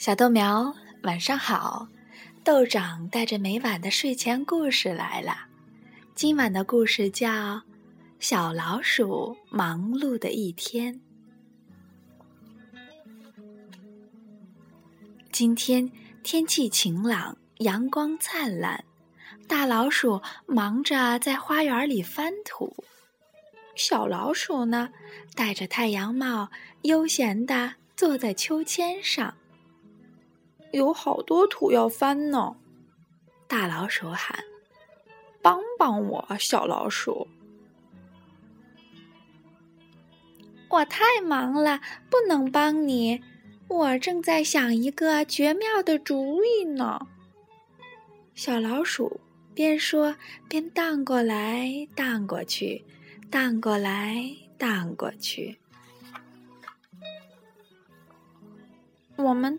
小豆苗，晚上好！豆长带着每晚的睡前故事来了。今晚的故事叫《小老鼠忙碌的一天》。今天天气晴朗，阳光灿烂，大老鼠忙着在花园里翻土，小老鼠呢，戴着太阳帽，悠闲地坐在秋千上。有好多土要翻呢，大老鼠喊：“帮帮我，小老鼠！”我太忙了，不能帮你。我正在想一个绝妙的主意呢。小老鼠边说边荡过来荡过去，荡过来荡过去。我们。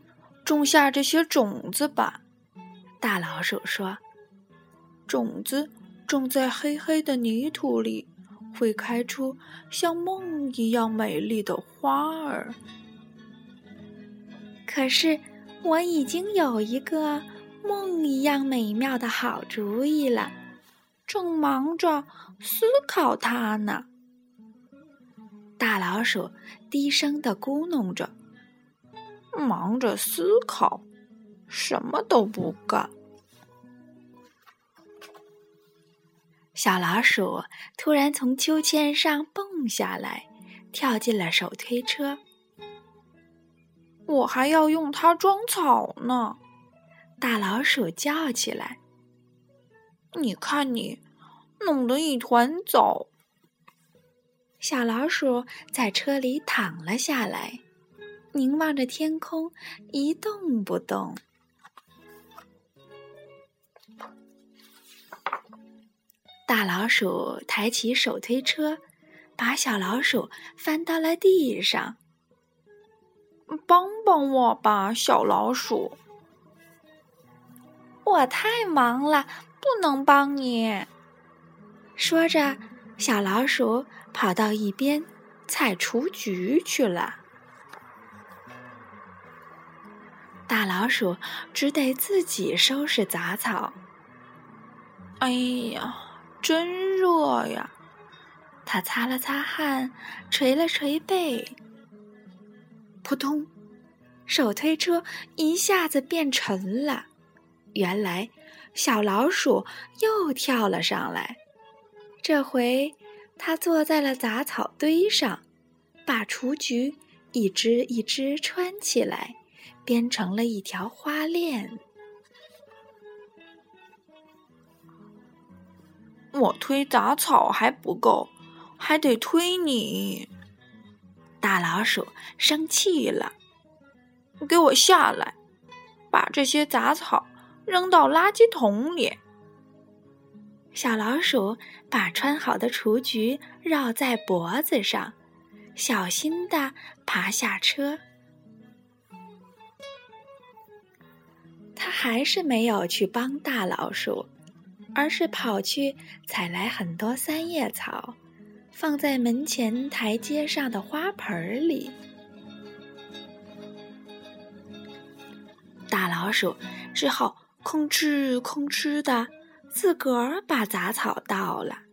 种下这些种子吧，大老鼠说：“种子种在黑黑的泥土里，会开出像梦一样美丽的花儿。”可是我已经有一个梦一样美妙的好主意了，正忙着思考它呢。大老鼠低声的咕哝着。忙着思考，什么都不干。小老鼠突然从秋千上蹦下来，跳进了手推车。我还要用它装草呢！大老鼠叫起来：“你看，你弄得一团糟！”小老鼠在车里躺了下来。凝望着天空，一动不动。大老鼠抬起手推车，把小老鼠翻到了地上。帮帮我吧，小老鼠！我太忙了，不能帮你。说着，小老鼠跑到一边采雏菊去了。大老鼠只得自己收拾杂草。哎呀，真热呀！他擦了擦汗，捶了捶背。扑通，手推车一下子变沉了。原来小老鼠又跳了上来。这回它坐在了杂草堆上，把雏菊一只一只穿起来。编成了一条花链。我推杂草还不够，还得推你。大老鼠生气了，给我下来，把这些杂草扔到垃圾桶里。小老鼠把穿好的雏菊绕在脖子上，小心的爬下车。还是没有去帮大老鼠，而是跑去采来很多三叶草，放在门前台阶上的花盆里。大老鼠只好吭哧吭哧的自个儿把杂草倒了，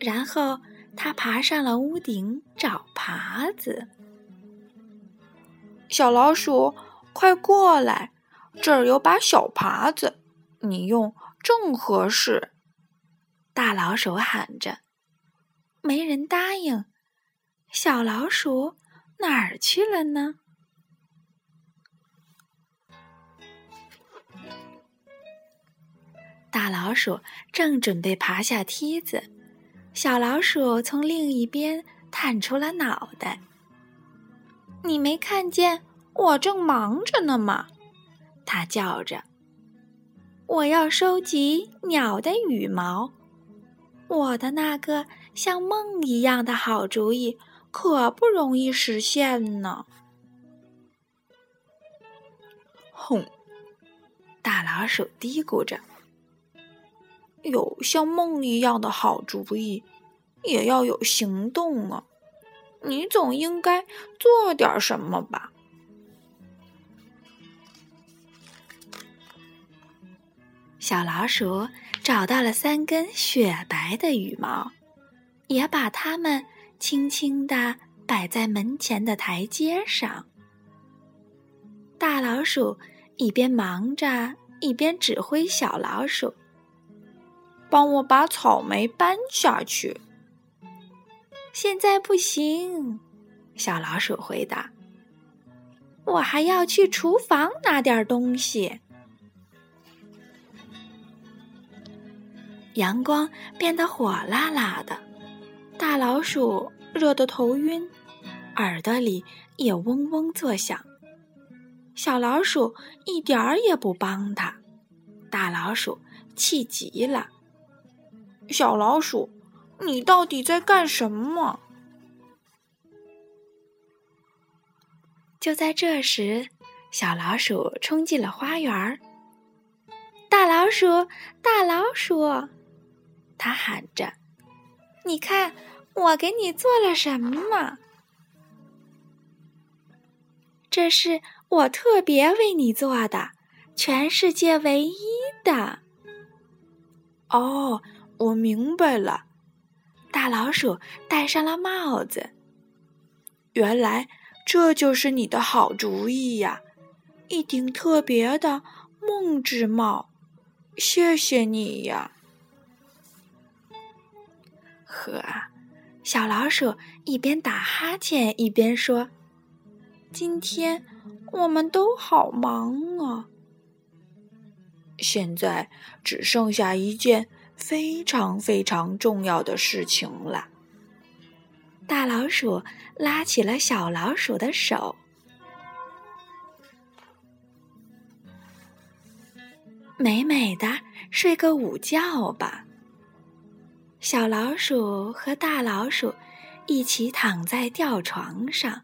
然后他爬上了屋顶找耙子。小老鼠，快过来！这儿有把小耙子，你用正合适。大老鼠喊着，没人答应。小老鼠哪儿去了呢？大老鼠正准备爬下梯子，小老鼠从另一边探出了脑袋。你没看见我正忙着呢吗？他叫着：“我要收集鸟的羽毛，我的那个像梦一样的好主意可不容易实现呢。”哼，大老鼠嘀咕着：“有像梦一样的好主意，也要有行动啊！你总应该做点什么吧？”小老鼠找到了三根雪白的羽毛，也把它们轻轻地摆在门前的台阶上。大老鼠一边忙着，一边指挥小老鼠：“帮我把草莓搬下去。”现在不行，小老鼠回答：“我还要去厨房拿点东西。”阳光变得火辣辣的，大老鼠热得头晕，耳朵里也嗡嗡作响。小老鼠一点儿也不帮他，大老鼠气极了。小老鼠，你到底在干什么？就在这时，小老鼠冲进了花园。大老鼠，大老鼠！他喊着：“你看，我给你做了什么？这是我特别为你做的，全世界唯一的。”哦，我明白了。大老鼠戴上了帽子。原来这就是你的好主意呀！一顶特别的梦之帽，谢谢你呀！呵，小老鼠一边打哈欠一边说：“今天我们都好忙啊。现在只剩下一件非常非常重要的事情了。”大老鼠拉起了小老鼠的手，美美的睡个午觉吧。小老鼠和大老鼠一起躺在吊床上，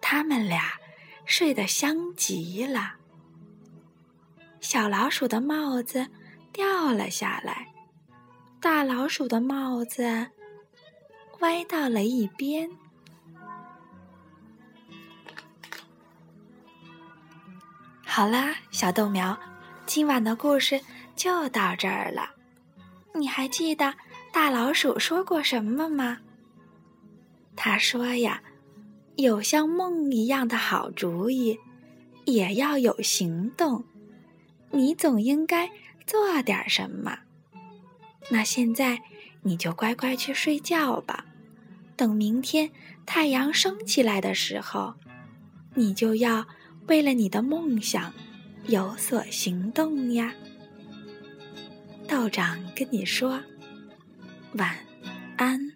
他们俩睡得香极了。小老鼠的帽子掉了下来，大老鼠的帽子歪到了一边。好啦，小豆苗，今晚的故事就到这儿了。你还记得？大老鼠说过什么吗？他说呀：“有像梦一样的好主意，也要有行动。你总应该做点什么。那现在你就乖乖去睡觉吧。等明天太阳升起来的时候，你就要为了你的梦想有所行动呀。”道长跟你说。晚安。